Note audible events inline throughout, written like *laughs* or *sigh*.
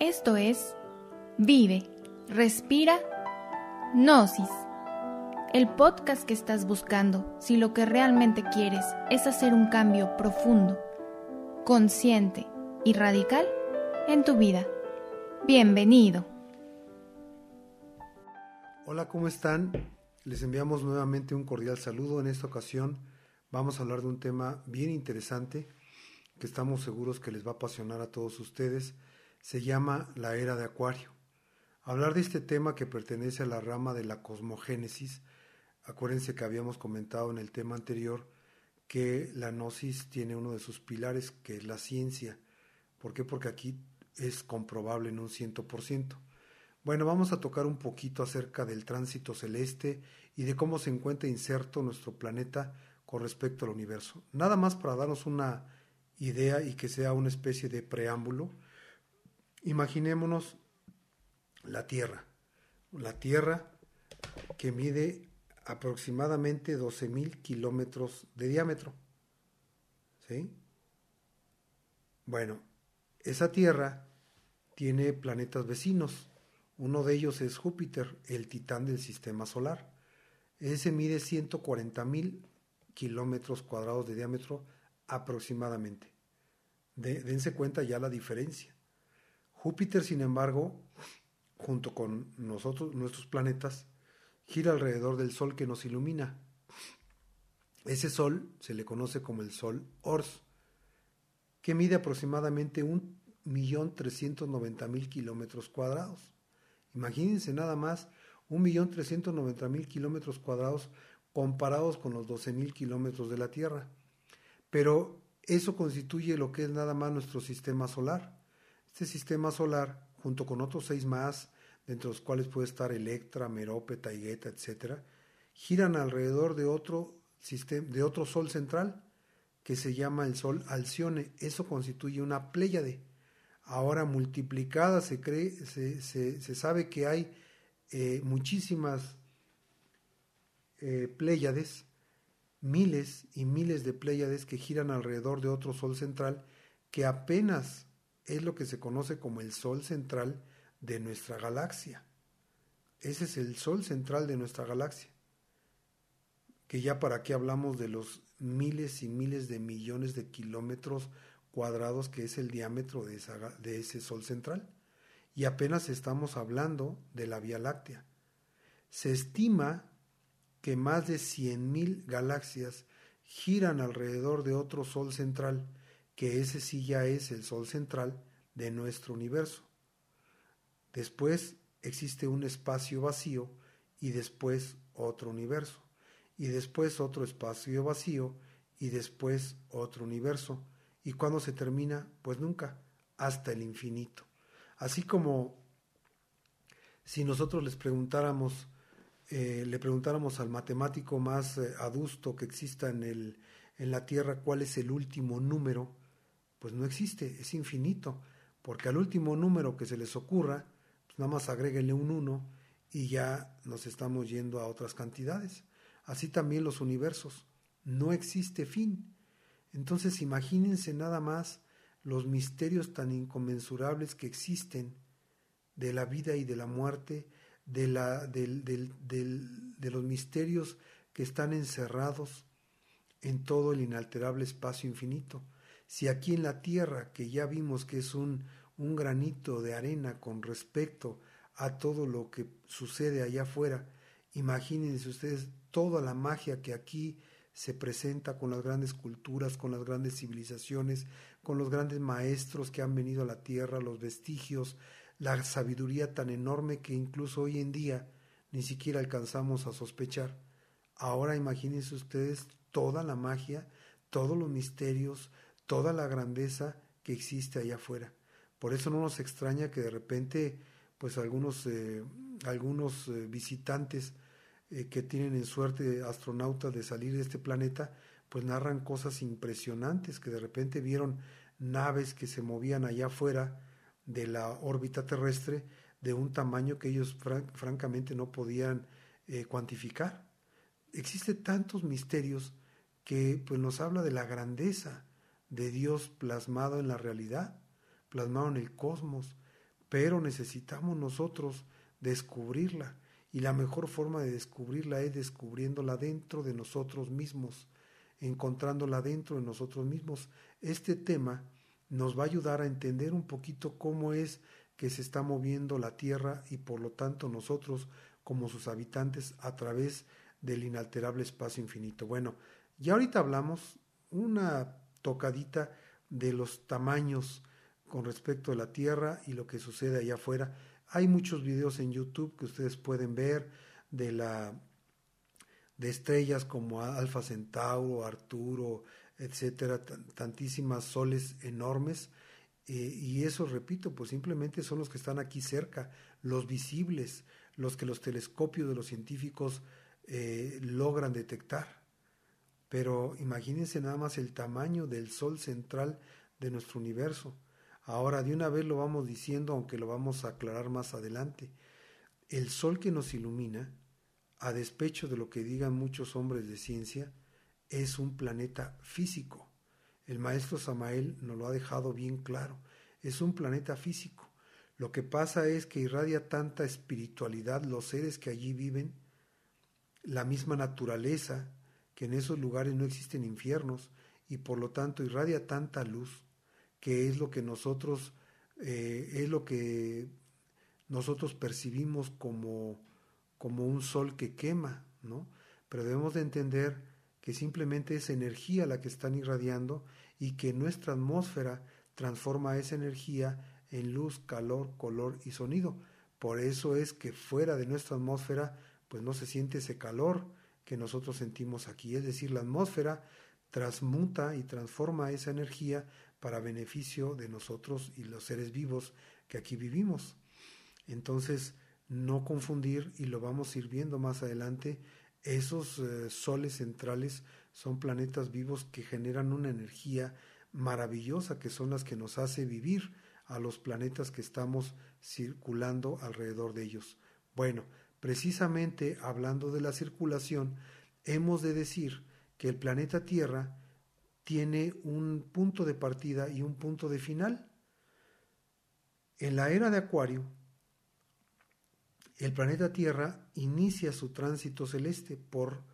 Esto es Vive, Respira, Gnosis. El podcast que estás buscando si lo que realmente quieres es hacer un cambio profundo, consciente y radical en tu vida. Bienvenido. Hola, ¿cómo están? Les enviamos nuevamente un cordial saludo. En esta ocasión vamos a hablar de un tema bien interesante que estamos seguros que les va a apasionar a todos ustedes. Se llama la era de Acuario. Hablar de este tema que pertenece a la rama de la cosmogénesis. Acuérdense que habíamos comentado en el tema anterior que la gnosis tiene uno de sus pilares, que es la ciencia. ¿Por qué? Porque aquí es comprobable en un ciento por ciento. Bueno, vamos a tocar un poquito acerca del tránsito celeste y de cómo se encuentra inserto nuestro planeta con respecto al universo. Nada más para darnos una idea y que sea una especie de preámbulo. Imaginémonos la Tierra. La Tierra que mide aproximadamente 12.000 kilómetros de diámetro. ¿Sí? Bueno, esa Tierra tiene planetas vecinos uno de ellos es Júpiter, el titán del sistema solar. Ese mide 140 mil kilómetros cuadrados de diámetro aproximadamente. dense cuenta ya la diferencia. Júpiter, sin embargo, junto con nosotros, nuestros planetas, gira alrededor del Sol que nos ilumina. Ese Sol se le conoce como el Sol Ors, que mide aproximadamente 1.390.000 kilómetros cuadrados. Imagínense nada más 1.390.000 kilómetros cuadrados comparados con los 12.000 kilómetros de la Tierra. Pero eso constituye lo que es nada más nuestro sistema solar. Este sistema solar, junto con otros seis más, dentro de los cuales puede estar Electra, Merope, Taigueta, etc., giran alrededor de otro, sistema, de otro sol central que se llama el Sol Alcione. Eso constituye una pléyade ahora multiplicada, se, cree, se, se, sabe que hay eh, muchísimas eh, Pléyades, miles y miles de Pléyades que giran alrededor de otro Sol central que apenas es lo que se conoce como el Sol central de nuestra galaxia. Ese es el Sol central de nuestra galaxia. Que ya para qué hablamos de los miles y miles de millones de kilómetros cuadrados que es el diámetro de, de ese Sol central. Y apenas estamos hablando de la Vía Láctea. Se estima que más de 100.000 galaxias giran alrededor de otro Sol central, que ese sí ya es el Sol central de nuestro universo. Después existe un espacio vacío y después otro universo, y después otro espacio vacío y después otro universo, ¿Y cuándo se termina? Pues nunca, hasta el infinito. Así como si nosotros les preguntáramos, eh, le preguntáramos al matemático más eh, adusto que exista en, el, en la Tierra cuál es el último número, pues no existe, es infinito, porque al último número que se les ocurra, pues nada más agréguenle un 1 y ya nos estamos yendo a otras cantidades. Así también los universos, no existe fin. Entonces imagínense nada más los misterios tan inconmensurables que existen de la vida y de la muerte, de, la, de los misterios que están encerrados en todo el inalterable espacio infinito. Si aquí en la Tierra, que ya vimos que es un, un granito de arena con respecto a todo lo que sucede allá afuera, imagínense ustedes toda la magia que aquí se presenta con las grandes culturas, con las grandes civilizaciones, con los grandes maestros que han venido a la tierra, los vestigios, la sabiduría tan enorme que incluso hoy en día ni siquiera alcanzamos a sospechar. Ahora imagínense ustedes toda la magia, todos los misterios, toda la grandeza que existe allá afuera. Por eso no nos extraña que de repente, pues algunos, eh, algunos eh, visitantes eh, que tienen en suerte astronautas de salir de este planeta, pues narran cosas impresionantes, que de repente vieron naves que se movían allá afuera de la órbita terrestre de un tamaño que ellos francamente no podían cuantificar. Existen tantos misterios que pues, nos habla de la grandeza de Dios plasmado en la realidad, plasmado en el cosmos, pero necesitamos nosotros descubrirla. Y la mejor forma de descubrirla es descubriéndola dentro de nosotros mismos, encontrándola dentro de nosotros mismos. Este tema nos va a ayudar a entender un poquito cómo es que se está moviendo la Tierra y por lo tanto nosotros como sus habitantes a través del inalterable espacio infinito. Bueno, ya ahorita hablamos una tocadita de los tamaños con respecto a la Tierra y lo que sucede allá afuera. Hay muchos videos en YouTube que ustedes pueden ver de la de estrellas como Alfa Centauro, Arturo, etcétera, tantísimas soles enormes. Eh, y eso, repito, pues simplemente son los que están aquí cerca, los visibles, los que los telescopios de los científicos eh, logran detectar. Pero imagínense nada más el tamaño del Sol central de nuestro universo. Ahora, de una vez lo vamos diciendo, aunque lo vamos a aclarar más adelante. El Sol que nos ilumina, a despecho de lo que digan muchos hombres de ciencia, es un planeta físico. El maestro Samael nos lo ha dejado bien claro. Es un planeta físico. Lo que pasa es que irradia tanta espiritualidad los seres que allí viven, la misma naturaleza, que en esos lugares no existen infiernos, y por lo tanto irradia tanta luz, que es lo que nosotros, eh, es lo que nosotros percibimos como, como un sol que quema, ¿no? Pero debemos de entender que simplemente es energía la que están irradiando y que nuestra atmósfera transforma esa energía en luz, calor, color y sonido. Por eso es que fuera de nuestra atmósfera pues no se siente ese calor que nosotros sentimos aquí. Es decir, la atmósfera transmuta y transforma esa energía para beneficio de nosotros y los seres vivos que aquí vivimos. Entonces, no confundir, y lo vamos a ir viendo más adelante, esos eh, soles centrales son planetas vivos que generan una energía maravillosa que son las que nos hace vivir a los planetas que estamos circulando alrededor de ellos. Bueno, precisamente hablando de la circulación, hemos de decir que el planeta Tierra tiene un punto de partida y un punto de final. En la era de Acuario, el planeta Tierra inicia su tránsito celeste por,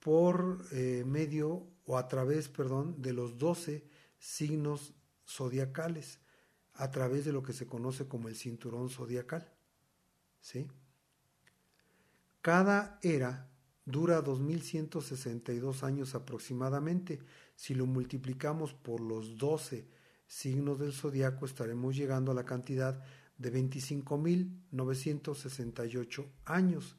por eh, medio o a través, perdón, de los doce signos zodiacales, a través de lo que se conoce como el cinturón zodiacal. ¿Sí? Cada era dura 2162 años aproximadamente. Si lo multiplicamos por los 12 signos del zodiaco, estaremos llegando a la cantidad de 25.968 años,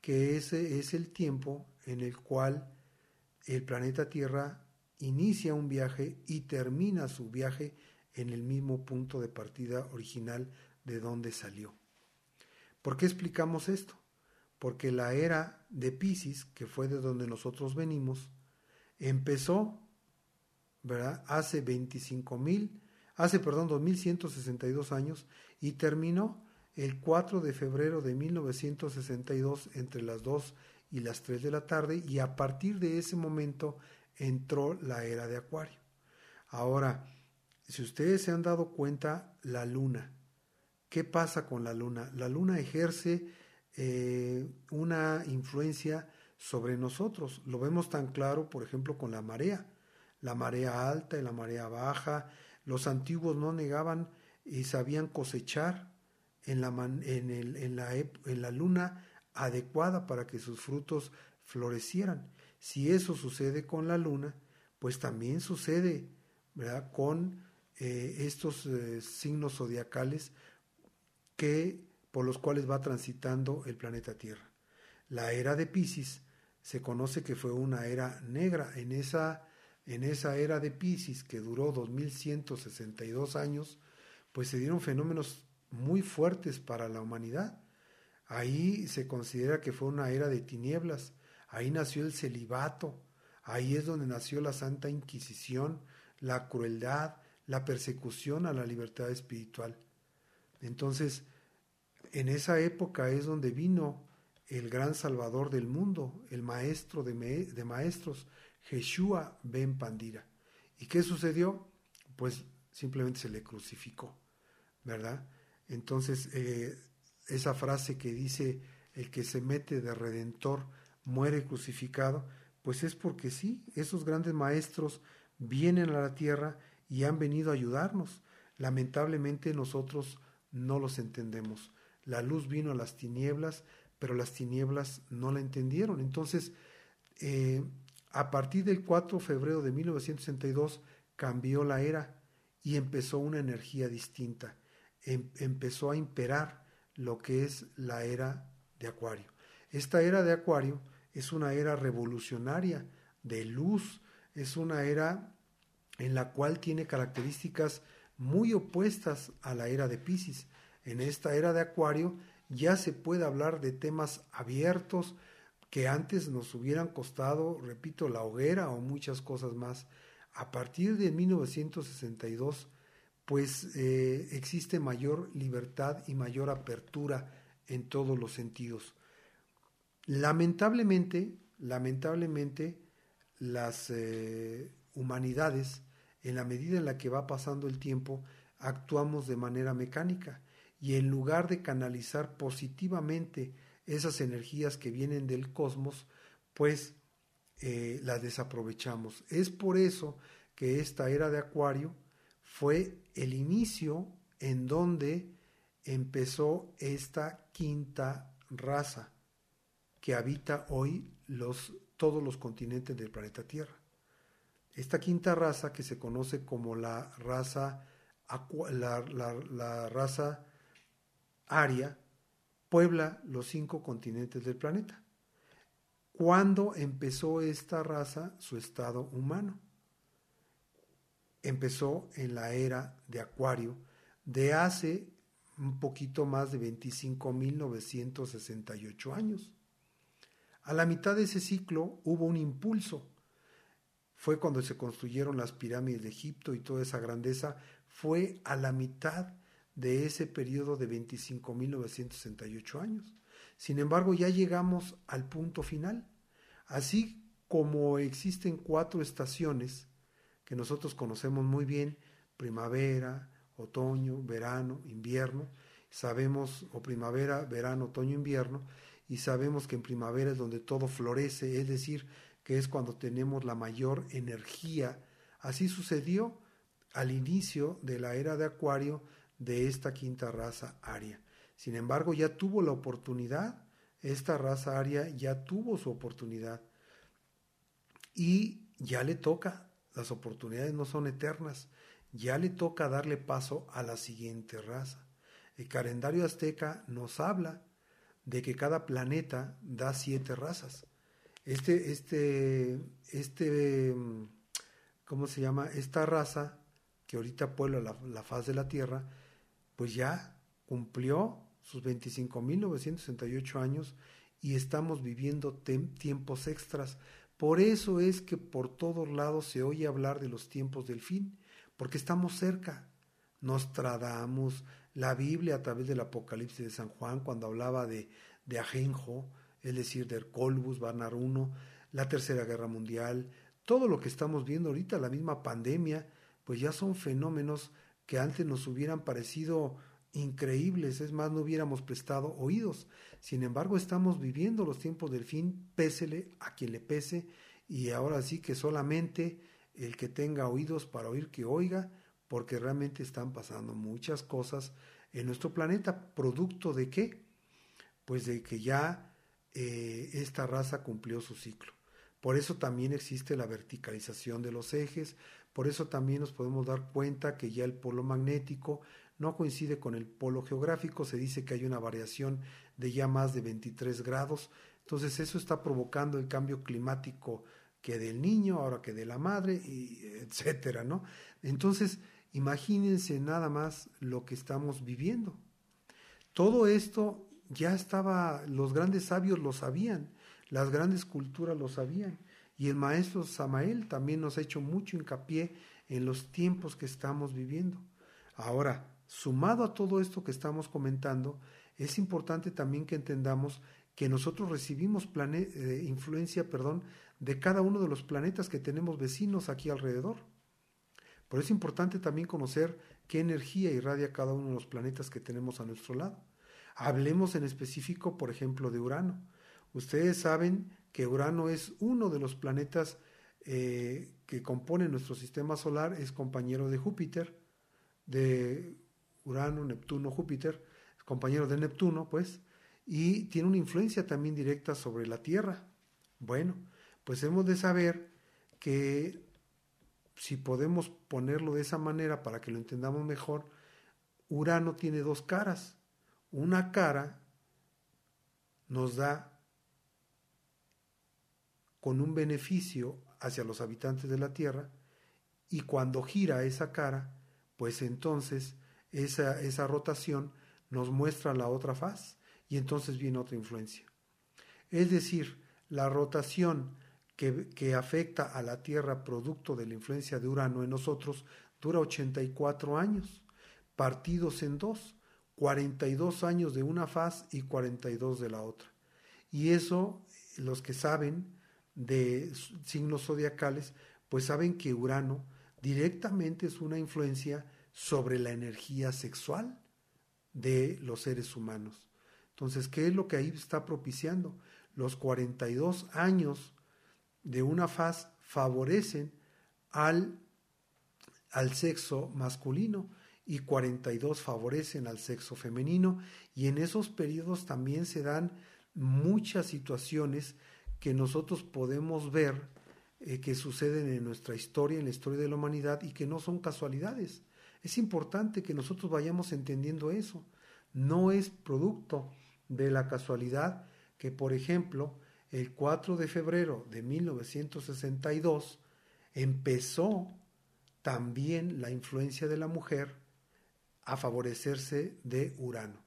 que ese es el tiempo en el cual el planeta Tierra inicia un viaje y termina su viaje en el mismo punto de partida original de donde salió. ¿Por qué explicamos esto? Porque la era de Pisces, que fue de donde nosotros venimos, empezó, ¿verdad? Hace 25 mil, hace, perdón, 2162 años y terminó el 4 de febrero de 1962 entre las 2 y las 3 de la tarde y a partir de ese momento entró la era de Acuario. Ahora, si ustedes se han dado cuenta, la luna, ¿qué pasa con la luna? La luna ejerce eh, una influencia sobre nosotros. Lo vemos tan claro, por ejemplo, con la marea. La marea alta y la marea baja. Los antiguos no negaban y sabían cosechar en la, en, la, en la luna adecuada para que sus frutos florecieran. Si eso sucede con la luna, pues también sucede ¿verdad? con eh, estos eh, signos zodiacales que por los cuales va transitando el planeta Tierra. La era de Pisces se conoce que fue una era negra. En esa, en esa era de Pisces, que duró 2162 años, pues se dieron fenómenos muy fuertes para la humanidad. Ahí se considera que fue una era de tinieblas, ahí nació el celibato, ahí es donde nació la Santa Inquisición, la crueldad, la persecución a la libertad espiritual. Entonces, en esa época es donde vino el gran salvador del mundo, el maestro de, maestros, Jeshua ben Pandira. ¿Y qué sucedió? Pues simplemente se le crucificó, ¿verdad? Entonces, eh, esa frase que dice, el que se mete de redentor muere crucificado, pues es porque sí, esos grandes maestros vienen a la tierra y han venido a ayudarnos. Lamentablemente nosotros no los entendemos. La luz vino a las tinieblas, pero las tinieblas no la entendieron. Entonces, eh, a partir del 4 de febrero de 1962 cambió la era y empezó una energía distinta. Em, empezó a imperar lo que es la era de Acuario. Esta era de Acuario es una era revolucionaria, de luz, es una era en la cual tiene características muy opuestas a la era de Pisces. En esta era de Acuario ya se puede hablar de temas abiertos que antes nos hubieran costado, repito, la hoguera o muchas cosas más. A partir de 1962, pues eh, existe mayor libertad y mayor apertura en todos los sentidos. Lamentablemente, lamentablemente, las eh, humanidades, en la medida en la que va pasando el tiempo, actuamos de manera mecánica y en lugar de canalizar positivamente esas energías que vienen del cosmos, pues eh, las desaprovechamos. Es por eso que esta era de Acuario fue el inicio en donde empezó esta quinta raza que habita hoy los, todos los continentes del planeta Tierra. Esta quinta raza que se conoce como la raza, la, la raza Aria puebla los cinco continentes del planeta. ¿Cuándo empezó esta raza su estado humano? Empezó en la era de Acuario de hace un poquito más de 25.968 años. A la mitad de ese ciclo hubo un impulso. Fue cuando se construyeron las pirámides de Egipto y toda esa grandeza. Fue a la mitad de ese periodo de 25.968 años. Sin embargo, ya llegamos al punto final. Así como existen cuatro estaciones que nosotros conocemos muy bien, primavera, otoño, verano, invierno, sabemos, o primavera, verano, otoño, invierno, y sabemos que en primavera es donde todo florece, es decir, que es cuando tenemos la mayor energía. Así sucedió al inicio de la era de Acuario, de esta quinta raza aria. Sin embargo, ya tuvo la oportunidad, esta raza aria ya tuvo su oportunidad y ya le toca, las oportunidades no son eternas, ya le toca darle paso a la siguiente raza. El calendario azteca nos habla de que cada planeta da siete razas. Este, este, este, ¿cómo se llama? Esta raza que ahorita puebla la, la faz de la Tierra, pues ya cumplió sus 25.968 años y estamos viviendo tiempos extras. Por eso es que por todos lados se oye hablar de los tiempos del fin, porque estamos cerca. Nos tradamos la Biblia a través del Apocalipsis de San Juan, cuando hablaba de, de Ajenjo, es decir, de Colbus, Barnar I, la Tercera Guerra Mundial, todo lo que estamos viendo ahorita, la misma pandemia, pues ya son fenómenos que antes nos hubieran parecido increíbles, es más, no hubiéramos prestado oídos. Sin embargo, estamos viviendo los tiempos del fin, pésele a quien le pese, y ahora sí que solamente el que tenga oídos para oír que oiga, porque realmente están pasando muchas cosas en nuestro planeta, producto de qué? Pues de que ya eh, esta raza cumplió su ciclo. Por eso también existe la verticalización de los ejes, por eso también nos podemos dar cuenta que ya el polo magnético no coincide con el polo geográfico, se dice que hay una variación de ya más de 23 grados, entonces eso está provocando el cambio climático que del niño, ahora que de la madre, y *laughs* etcétera, ¿no? Entonces, imagínense nada más lo que estamos viviendo. Todo esto ya estaba, los grandes sabios lo sabían, las grandes culturas lo sabían. Y el maestro Samael también nos ha hecho mucho hincapié en los tiempos que estamos viviendo. Ahora, sumado a todo esto que estamos comentando, es importante también que entendamos que nosotros recibimos eh, influencia perdón, de cada uno de los planetas que tenemos vecinos aquí alrededor. Por eso es importante también conocer qué energía irradia cada uno de los planetas que tenemos a nuestro lado. Hablemos en específico, por ejemplo, de Urano. Ustedes saben que Urano es uno de los planetas eh, que componen nuestro sistema solar, es compañero de Júpiter, de Urano, Neptuno, Júpiter, compañero de Neptuno, pues, y tiene una influencia también directa sobre la Tierra. Bueno, pues hemos de saber que si podemos ponerlo de esa manera para que lo entendamos mejor, Urano tiene dos caras. Una cara nos da con un beneficio hacia los habitantes de la Tierra y cuando gira esa cara, pues entonces esa, esa rotación nos muestra la otra faz y entonces viene otra influencia. Es decir, la rotación que, afecta a la Tierra producto de la influencia de Urano en nosotros dura 84 años, partidos en dos, 42 años de una faz y 42 de la otra. Y eso, los que saben de signos zodiacales, pues saben que Urano directamente es una influencia sobre la energía sexual de los seres humanos. Entonces, ¿qué es lo que ahí está propiciando? Los 42 años de una faz favorecen al, al sexo masculino y 42 favorecen al sexo femenino y en esos periodos también se dan muchas situaciones que nosotros podemos ver eh, que suceden en nuestra historia, en la historia de la humanidad y que no son casualidades. Es importante que nosotros vayamos entendiendo eso. No es producto de la casualidad que, por ejemplo, el 4 de febrero de 1962 empezó también la influencia de la mujer a favorecerse de Urano.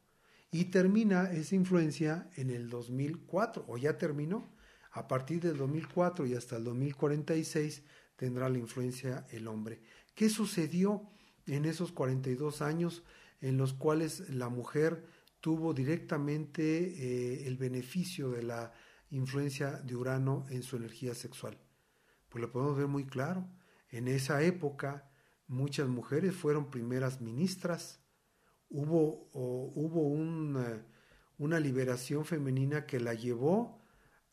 Y termina esa influencia en el 2004, o ya terminó. A partir del 2004 y hasta el 2046 tendrá la influencia el hombre. ¿Qué sucedió en esos 42 años en los cuales la mujer tuvo directamente eh, el beneficio de la influencia de Urano en su energía sexual. Pues lo podemos ver muy claro. En esa época muchas mujeres fueron primeras ministras. Hubo, hubo una, una liberación femenina que la llevó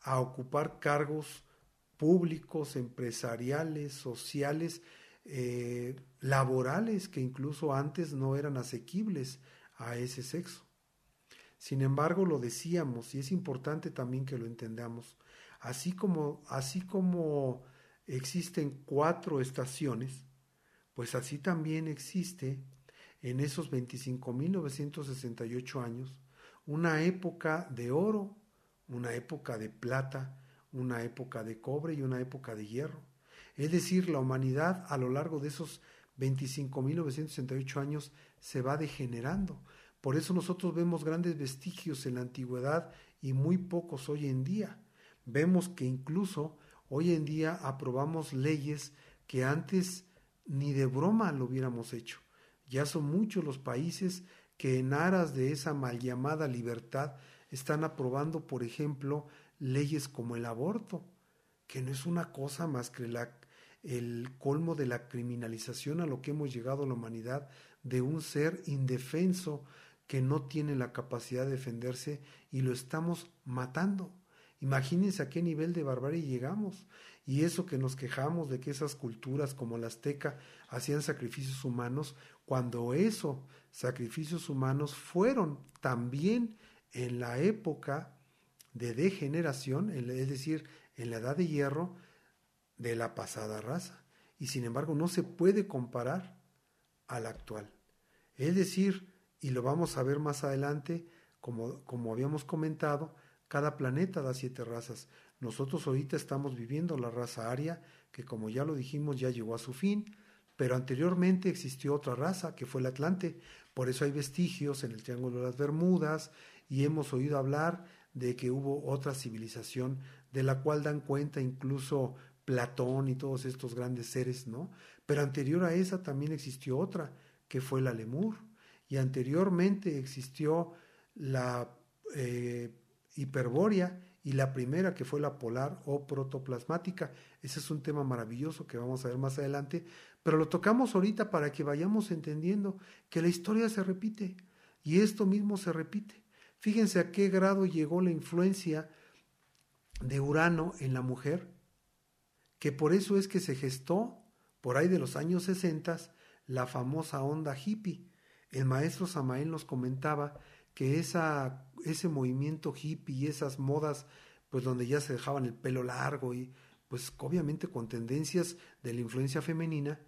a ocupar cargos públicos, empresariales, sociales, eh, laborales, que incluso antes no eran asequibles a ese sexo. Sin embargo, lo decíamos y es importante también que lo entendamos. Así como, así como existen cuatro estaciones, pues así también existe en esos 25.968 años una época de oro, una época de plata, una época de cobre y una época de hierro. Es decir, la humanidad a lo largo de esos 25.968 años se va degenerando. Por eso nosotros vemos grandes vestigios en la antigüedad y muy pocos hoy en día. Vemos que incluso hoy en día aprobamos leyes que antes ni de broma lo hubiéramos hecho. Ya son muchos los países que en aras de esa mal llamada libertad están aprobando, por ejemplo, leyes como el aborto, que no es una cosa más que el colmo de la criminalización a lo que hemos llegado a la humanidad de un ser indefenso que no tiene la capacidad de defenderse y lo estamos matando. Imagínense a qué nivel de barbarie llegamos. Y eso que nos quejamos de que esas culturas como la azteca hacían sacrificios humanos, cuando esos sacrificios humanos fueron también en la época de degeneración, es decir, en la edad de hierro de la pasada raza. Y sin embargo no se puede comparar a la actual. Es decir, y lo vamos a ver más adelante, como, como habíamos comentado, cada planeta da siete razas. Nosotros ahorita estamos viviendo la raza aria, que como ya lo dijimos ya llegó a su fin, pero anteriormente existió otra raza, que fue el Atlante. Por eso hay vestigios en el Triángulo de las Bermudas y hemos oído hablar de que hubo otra civilización de la cual dan cuenta incluso Platón y todos estos grandes seres, ¿no? Pero anterior a esa también existió otra, que fue la Lemur y anteriormente existió la eh, hiperbórea y la primera que fue la polar o protoplasmática. Ese es un tema maravilloso que vamos a ver más adelante, pero lo tocamos ahorita para que vayamos entendiendo que la historia se repite y esto mismo se repite. Fíjense a qué grado llegó la influencia de Urano en la mujer, que por eso es que se gestó por ahí de los años 60 la famosa onda hippie. El maestro Samael nos comentaba que esa, ese movimiento hippie y esas modas, pues donde ya se dejaban el pelo largo y pues obviamente con tendencias de la influencia femenina,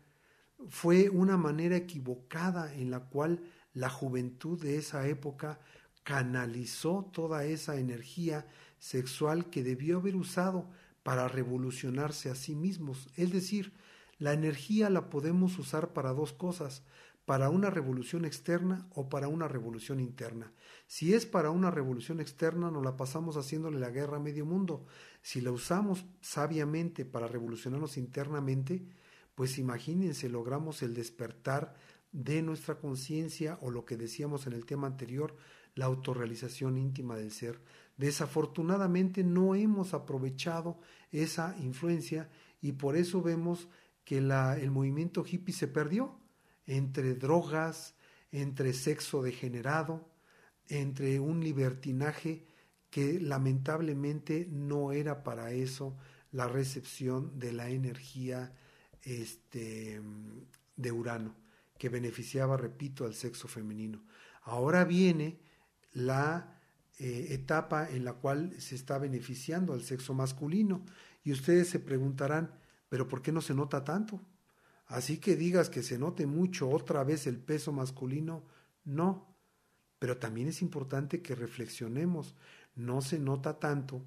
fue una manera equivocada en la cual la juventud de esa época canalizó toda esa energía sexual que debió haber usado para revolucionarse a sí mismos. Es decir, la energía la podemos usar para dos cosas, para una revolución externa o para una revolución interna. Si es para una revolución externa, nos la pasamos haciéndole la guerra a medio mundo. Si la usamos sabiamente para revolucionarnos internamente, pues imagínense, logramos el despertar de nuestra conciencia o lo que decíamos en el tema anterior, la autorrealización íntima del ser. Desafortunadamente no hemos aprovechado esa influencia y por eso vemos que el movimiento hippie se perdió entre drogas, entre sexo degenerado, entre un libertinaje que lamentablemente no era para eso la recepción de la energía este, de Urano, que beneficiaba, repito, al sexo femenino. Ahora viene la eh, etapa en la cual se está beneficiando al sexo masculino. Y ustedes se preguntarán, pero ¿por qué no se nota tanto? Así que digas que se note mucho otra vez el peso masculino, no. Pero también es importante que reflexionemos, no se nota tanto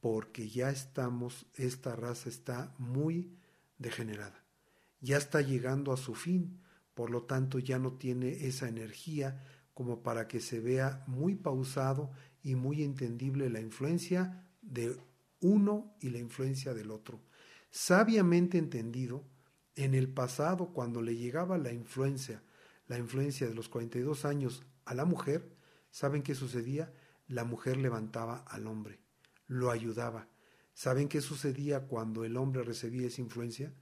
porque ya estamos, esta raza está muy degenerada, ya está llegando a su fin, por lo tanto ya no tiene esa energía como para que se vea muy pausado y muy entendible la influencia de uno y la influencia del otro. Sabiamente entendido, en el pasado cuando le llegaba la influencia, la influencia de los 42 años a la mujer, ¿saben qué sucedía? La mujer levantaba al hombre, lo ayudaba. ¿Saben qué sucedía cuando el hombre recibía esa influencia?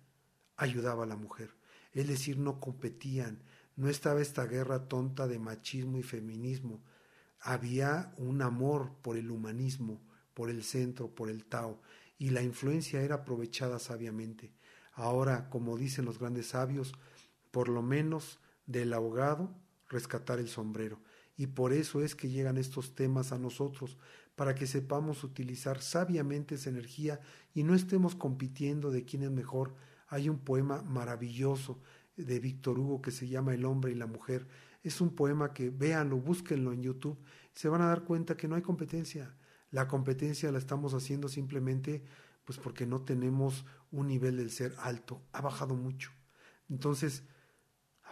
Ayudaba a la mujer. Es decir, no competían, no estaba esta guerra tonta de machismo y feminismo. Había un amor por el humanismo, por el centro, por el Tao, y la influencia era aprovechada sabiamente. Ahora, como dicen los grandes sabios, por lo menos del ahogado rescatar el sombrero. Y por eso es que llegan estos temas a nosotros, para que sepamos utilizar sabiamente esa energía y no estemos compitiendo de quién es mejor. Hay un poema maravilloso de Víctor Hugo que se llama El hombre y la mujer. Es un poema que véanlo, búsquenlo en YouTube, se van a dar cuenta que no hay competencia. La competencia la estamos haciendo simplemente pues porque no tenemos un nivel del ser alto, ha bajado mucho. Entonces,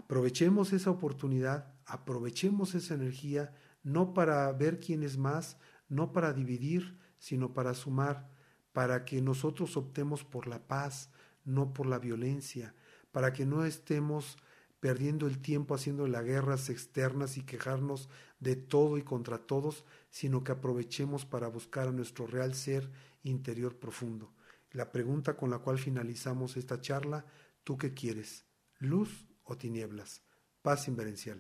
aprovechemos esa oportunidad, aprovechemos esa energía, no para ver quién es más, no para dividir, sino para sumar, para que nosotros optemos por la paz, no por la violencia, para que no estemos perdiendo el tiempo haciendo las guerras externas y quejarnos de todo y contra todos, sino que aprovechemos para buscar a nuestro real ser interior profundo. La pregunta con la cual finalizamos esta charla, ¿tú qué quieres? ¿Luz o tinieblas? Paz inverencial.